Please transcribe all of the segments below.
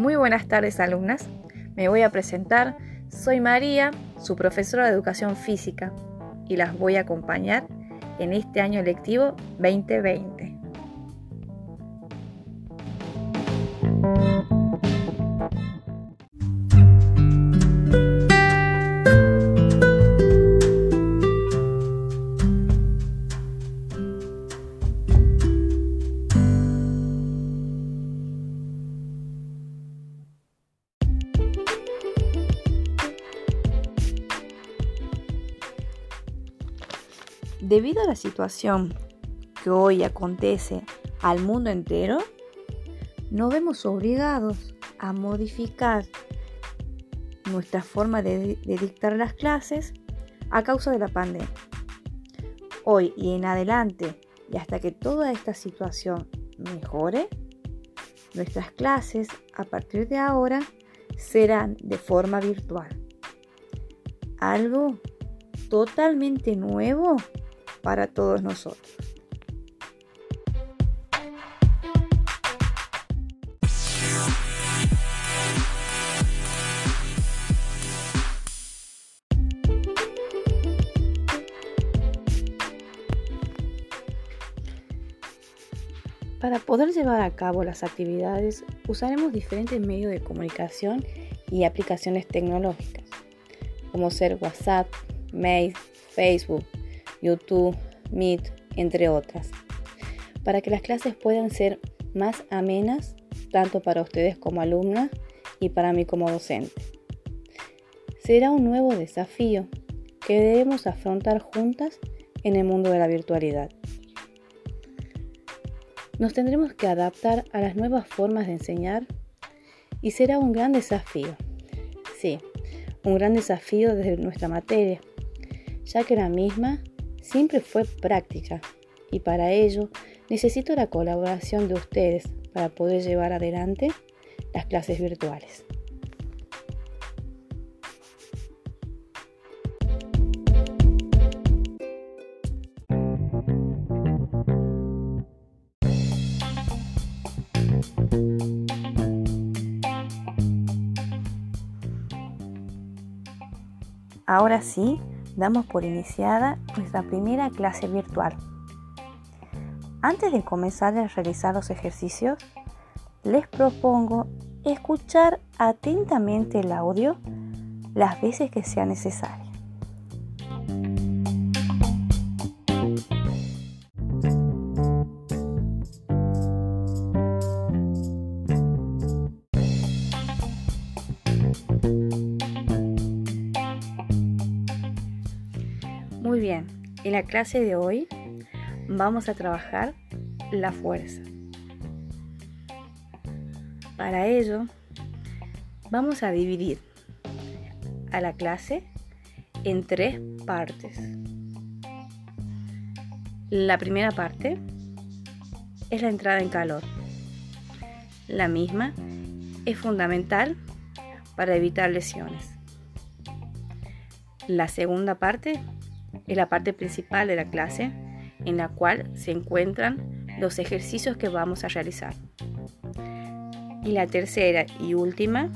Muy buenas tardes alumnas. Me voy a presentar. Soy María, su profesora de educación física, y las voy a acompañar en este año lectivo 2020. Debido a la situación que hoy acontece al mundo entero, nos vemos obligados a modificar nuestra forma de, dictar las clases a causa de la pandemia. Hoy y en adelante, y hasta que toda esta situación mejore, nuestras clases a partir de ahora serán de forma virtual. Algo totalmente nuevo para todos nosotros. Para poder llevar a cabo las actividades usaremos diferentes medios de comunicación y aplicaciones tecnológicas, como ser WhatsApp, Mail, Facebook, YouTube, Meet, entre otras, para que las clases puedan ser más amenas tanto para ustedes como alumnas y para mí como docente. Será un nuevo desafío que debemos afrontar juntas en el mundo de la virtualidad. Nos tendremos que adaptar a las nuevas formas de enseñar y será un gran desafío. Sí, un gran desafío desde nuestra materia, ya que la misma siempre fue práctica y para ello necesito la colaboración de ustedes para poder llevar adelante las clases virtuales. Ahora sí, damos por iniciada nuestra primera clase virtual. Antes de comenzar a realizar los ejercicios, les propongo escuchar atentamente el audio las veces que sea necesario. En la clase de hoy vamos a trabajar la fuerza. Para ello, vamos a dividir a la clase en tres partes. La primera parte es la entrada en calor. La misma es fundamental para evitar lesiones. La segunda parte es la parte principal de la clase en la cual se encuentran los ejercicios que vamos a realizar. Y la tercera y última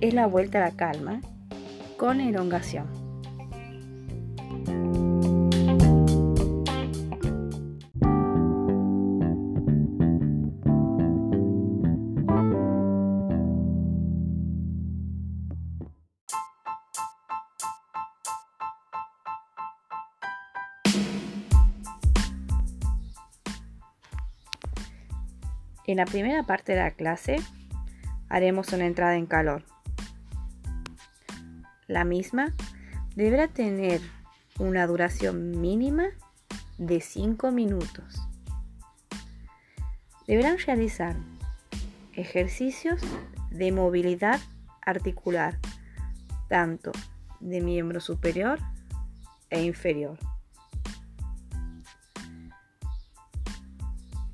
es la vuelta a la calma con elongación. En la primera parte de la clase haremos una entrada en calor. La misma deberá tener una duración mínima de 5 minutos. Deberán realizar ejercicios de movilidad articular, tanto de miembro superior e inferior.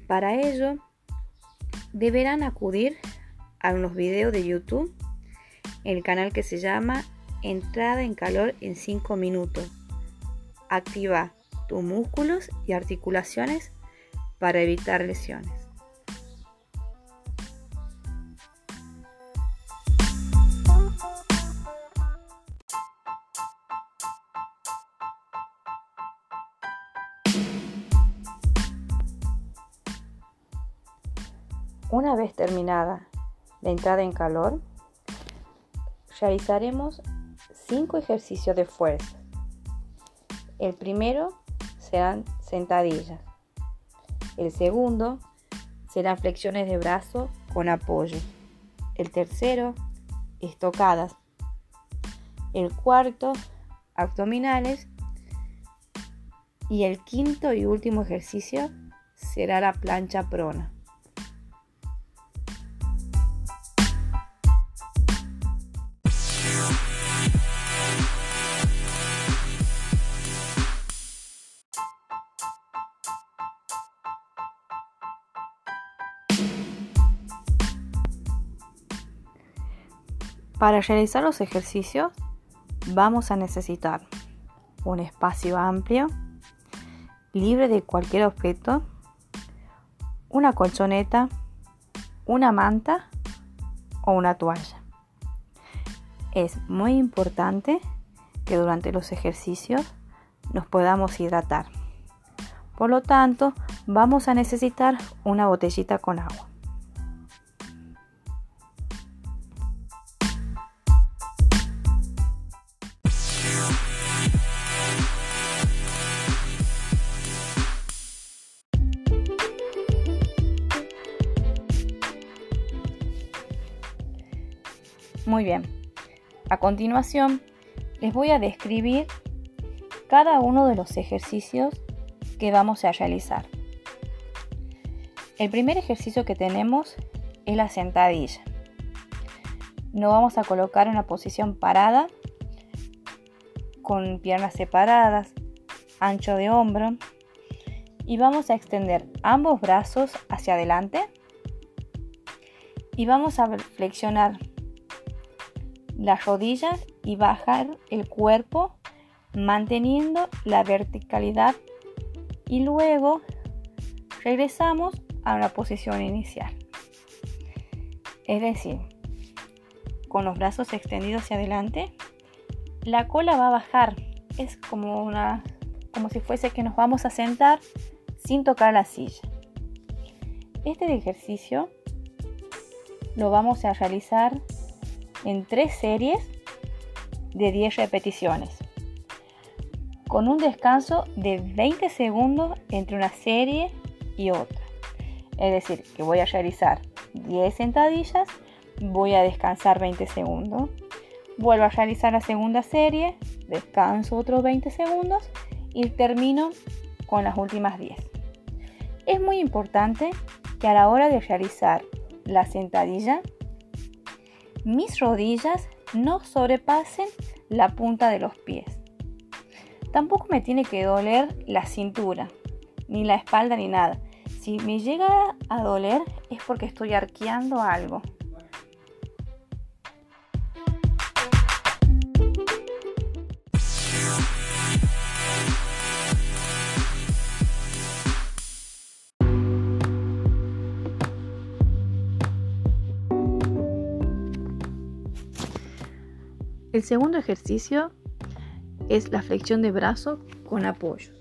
Para ello, deberán acudir a unos videos de YouTube, el canal que se llama Entrada en calor en 5 minutos. Activa tus músculos y articulaciones para evitar lesiones. Una vez terminada la entrada en calor, realizaremos 5 ejercicios de fuerza. El primero serán sentadillas. El segundo serán flexiones de brazo con apoyo. El tercero, estocadas. El cuarto, abdominales. Y el quinto y último ejercicio será la plancha prona. Para realizar los ejercicios vamos a necesitar un espacio amplio, libre de cualquier objeto, una colchoneta, una manta o una toalla. Es muy importante que durante los ejercicios nos podamos hidratar. Por lo tanto, vamos a necesitar una botellita con agua. Bien. A continuación, les voy a describir cada uno de los ejercicios que vamos a realizar. El primer ejercicio que tenemos es la sentadilla. Nos vamos a colocar en una posición parada, con piernas separadas, ancho de hombro, y vamos a extender ambos brazos hacia adelante y vamos a flexionar las rodillas y bajar el cuerpo manteniendo la verticalidad y luego regresamos a la posición inicial. Es decir, con los brazos extendidos hacia adelante, la cola va a bajar. Es como una como si fuese que nos vamos a sentar sin tocar la silla. Este ejercicio lo vamos a realizar en tres series de 10 repeticiones, con un descanso de 20 segundos entre una serie y otra. Es decir, que voy a realizar 10 sentadillas, voy a descansar 20 segundos, vuelvo a realizar la segunda serie, descanso otros 20 segundos y termino con las últimas 10. Es muy importante que a la hora de realizar la sentadilla mis rodillas no sobrepasen la punta de los pies. Tampoco me tiene que doler la cintura, ni la espalda, ni nada. Si me llega a doler es porque estoy arqueando algo. El segundo ejercicio es la flexión de brazo con apoyos.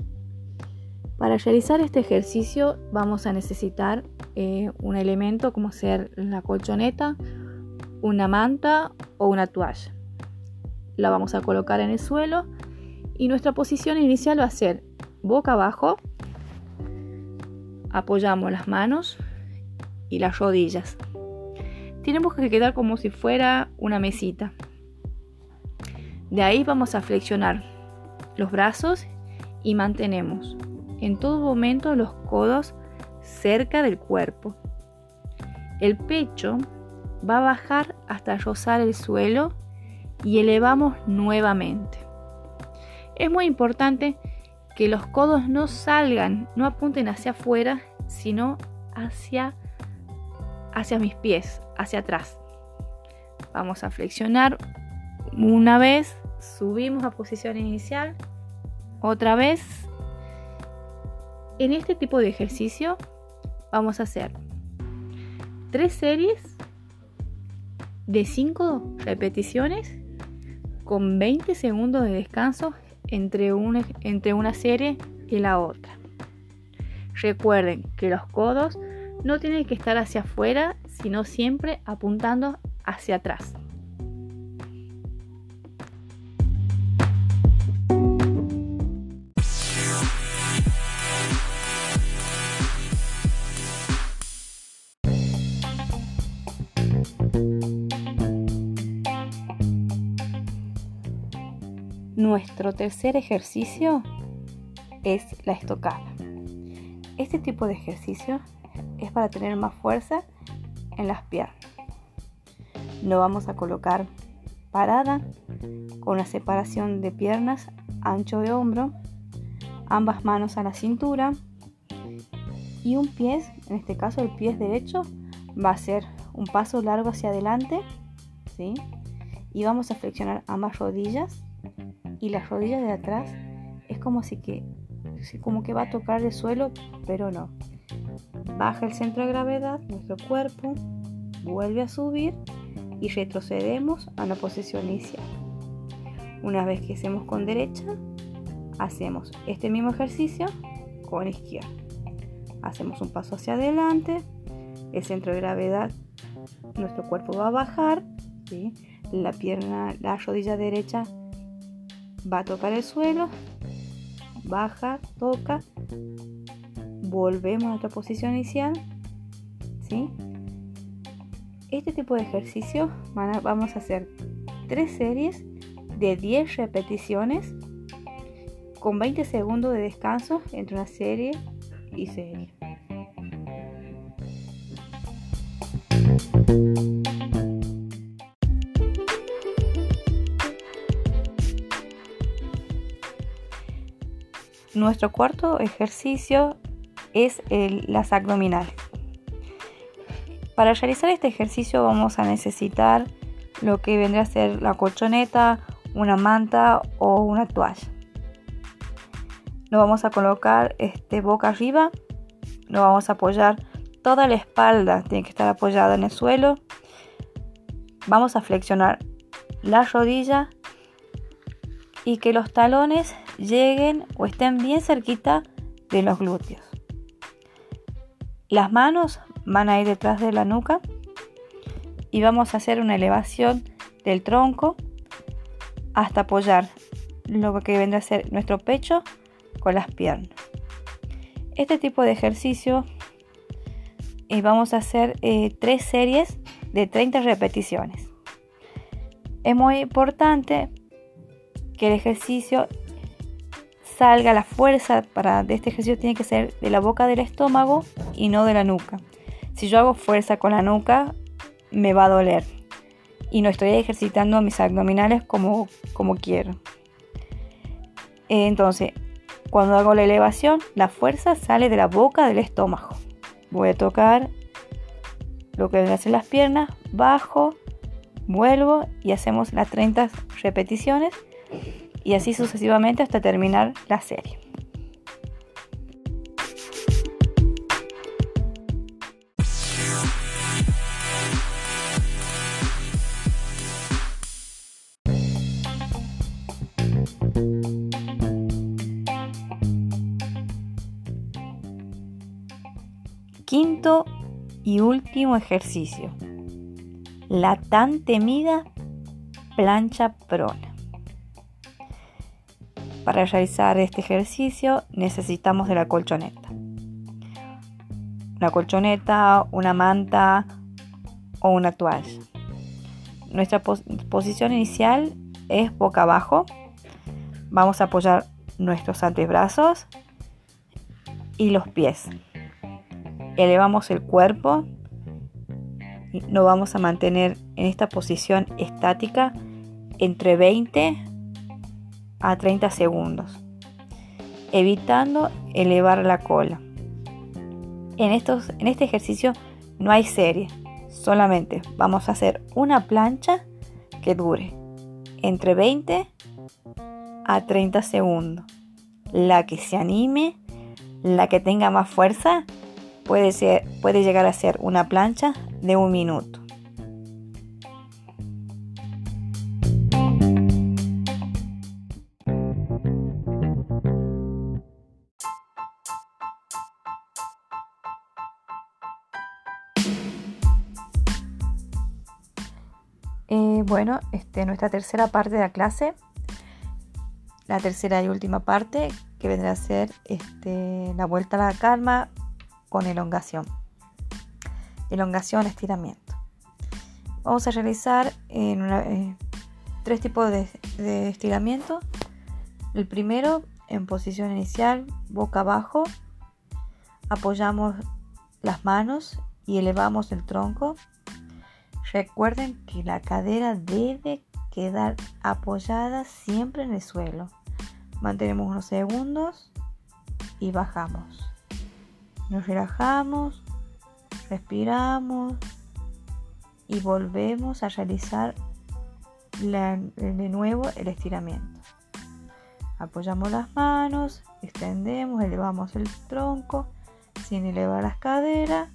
Para realizar este ejercicio vamos a necesitar eh, un elemento como ser la colchoneta, una manta o una toalla. La vamos a colocar en el suelo y nuestra posición inicial va a ser boca abajo. Apoyamos las manos y las rodillas. Tenemos que quedar como si fuera una mesita. De ahí vamos a flexionar los brazos y mantenemos en todo momento los codos cerca del cuerpo. El pecho va a bajar hasta rozar el suelo y elevamos nuevamente. Es muy importante que los codos no salgan, no apunten hacia afuera, sino hacia, hacia mis pies, hacia atrás. Vamos a flexionar una vez, subimos a posición inicial, otra vez. En este tipo de ejercicio vamos a hacer tres series de 5 repeticiones con 20 segundos de descanso entre una, entre una serie y la otra. Recuerden que los codos no tiene que estar hacia afuera, sino siempre apuntando hacia atrás. Nuestro tercer ejercicio es la estocada. Este tipo de ejercicio es para tener más fuerza en las piernas. Lo vamos a colocar parada con la separación de piernas ancho de hombro, ambas manos a la cintura y un pie, en este caso el pie derecho, va a ser un paso largo hacia adelante, ¿sí? Y vamos a flexionar ambas rodillas y las rodillas de atrás es como si que como que va a tocar el suelo, pero no. Baja el centro de gravedad, nuestro cuerpo vuelve a subir y retrocedemos a la posición inicial. Una vez que hacemos con derecha, hacemos este mismo ejercicio con izquierda. Hacemos un paso hacia adelante, el centro de gravedad, nuestro cuerpo va a bajar, la pierna, la rodilla derecha va a tocar el suelo, baja, toca, volvemos a nuestra posición inicial, ¿sí? Este tipo de ejercicio vamos a hacer tres series de 10 repeticiones con 20 segundos de descanso entre una serie y serie. Nuestro cuarto ejercicio es las abdominales. Para realizar este ejercicio vamos a necesitar lo que vendría a ser la colchoneta, una manta o una toalla. Lo vamos a colocar este, boca arriba, lo vamos a apoyar toda la espalda, tiene que estar apoyada en el suelo. Vamos a flexionar la rodilla y que los talones lleguen o estén bien cerquita de los glúteos. Las manos van a ir detrás de la nuca y vamos a hacer una elevación del tronco hasta apoyar lo que vendrá a ser nuestro pecho con las piernas. Este tipo de ejercicio eh, vamos a hacer eh, tres series de 30 repeticiones. Es muy importante que el ejercicio salga la fuerza para de este ejercicio tiene que ser de la boca del estómago y no de la nuca. Si yo hago fuerza con la nuca, me va a doler y no estoy ejercitando mis abdominales como, como quiero. Entonces, cuando hago la elevación, la fuerza sale de la boca del estómago. Voy a tocar lo que hacen las piernas, bajo, vuelvo y hacemos las 30 repeticiones y así sucesivamente hasta terminar la serie. Quinto y último ejercicio. La tan temida plancha prona. Para realizar este ejercicio necesitamos de la colchoneta. Una colchoneta, una manta o una toalla. Nuestra posición inicial es boca abajo. Vamos a apoyar nuestros antebrazos y los pies. Elevamos el cuerpo. Nos vamos a mantener en esta posición estática entre 20 a 30 segundos, evitando elevar la cola. En, estos, en este ejercicio no hay serie, solamente vamos a hacer una plancha que dure entre 20 a 30 segundos. La que se anime, la que tenga más fuerza, puede, ser, puede llegar a ser una plancha de un minuto. Bueno, este, nuestra tercera parte de la clase, la tercera y última parte, que vendrá a ser este, la vuelta a la calma con elongación. Elongación, estiramiento. Vamos a realizar en eh, tres tipos de, de estiramiento. El primero en posición inicial, boca abajo. Apoyamos las manos y elevamos el tronco. Recuerden que la cadera debe quedar apoyada siempre en el suelo. Mantenemos unos segundos y bajamos. Nos relajamos, respiramos y volvemos a realizar de nuevo el estiramiento. Apoyamos las manos, extendemos, elevamos el tronco sin elevar las caderas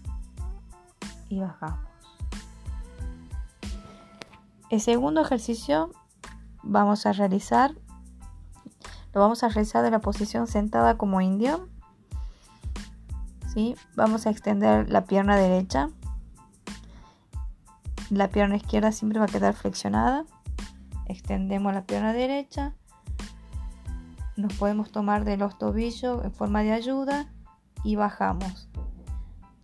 y bajamos. El segundo ejercicio vamos a realizar, lo vamos a realizar de la posición sentada como indio. ¿sí? Vamos a extender la pierna derecha. La pierna izquierda siempre va a quedar flexionada. Extendemos la pierna derecha. Nos podemos tomar de los tobillos en forma de ayuda y bajamos.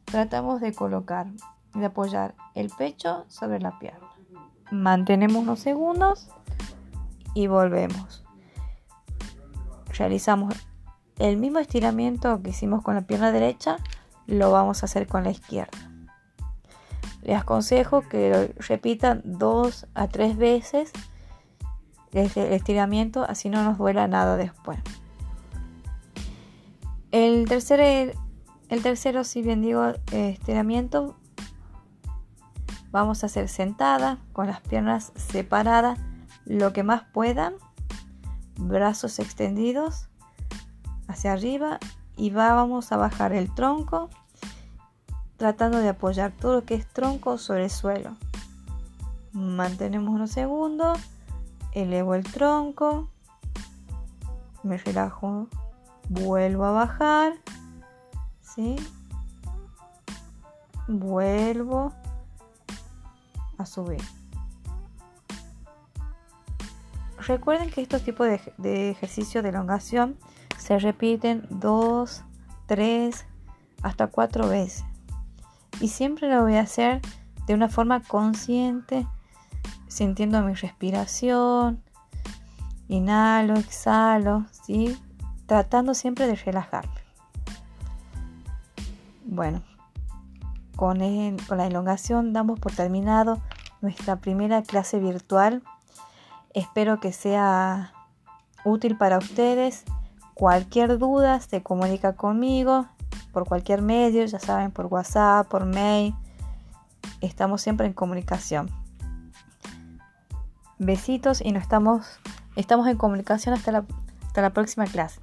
Tratamos de colocar, de apoyar el pecho sobre la pierna. Mantenemos unos segundos y volvemos. Realizamos el mismo estiramiento que hicimos con la pierna derecha, lo vamos a hacer con la izquierda. Les aconsejo que lo repitan dos a tres veces el estiramiento, así no nos duela nada después. El tercer, el tercero, si bien digo estiramiento, vamos a hacer sentada con las piernas separadas lo que más puedan, brazos extendidos hacia arriba y vamos a bajar el tronco tratando de apoyar todo lo que es tronco sobre el suelo. Mantenemos unos segundos, elevo el tronco, me relajo vuelvo a bajar, ¿sí? Vuelvo a subir. Recuerden que estos tipos de, de ejercicios de elongación se repiten dos, tres, hasta cuatro veces. Y siempre lo voy a hacer de una forma consciente, sintiendo mi respiración. Inhalo, exhalo, ¿sí? tratando siempre de relajarme. Bueno, con, la elongación damos por terminado nuestra primera clase virtual. Espero que sea útil para ustedes. Cualquier duda se comunica conmigo por cualquier medio, ya saben, por WhatsApp, por mail. Estamos siempre en comunicación. Besitos y nos estamos, estamos en comunicación hasta la, hasta la próxima clase.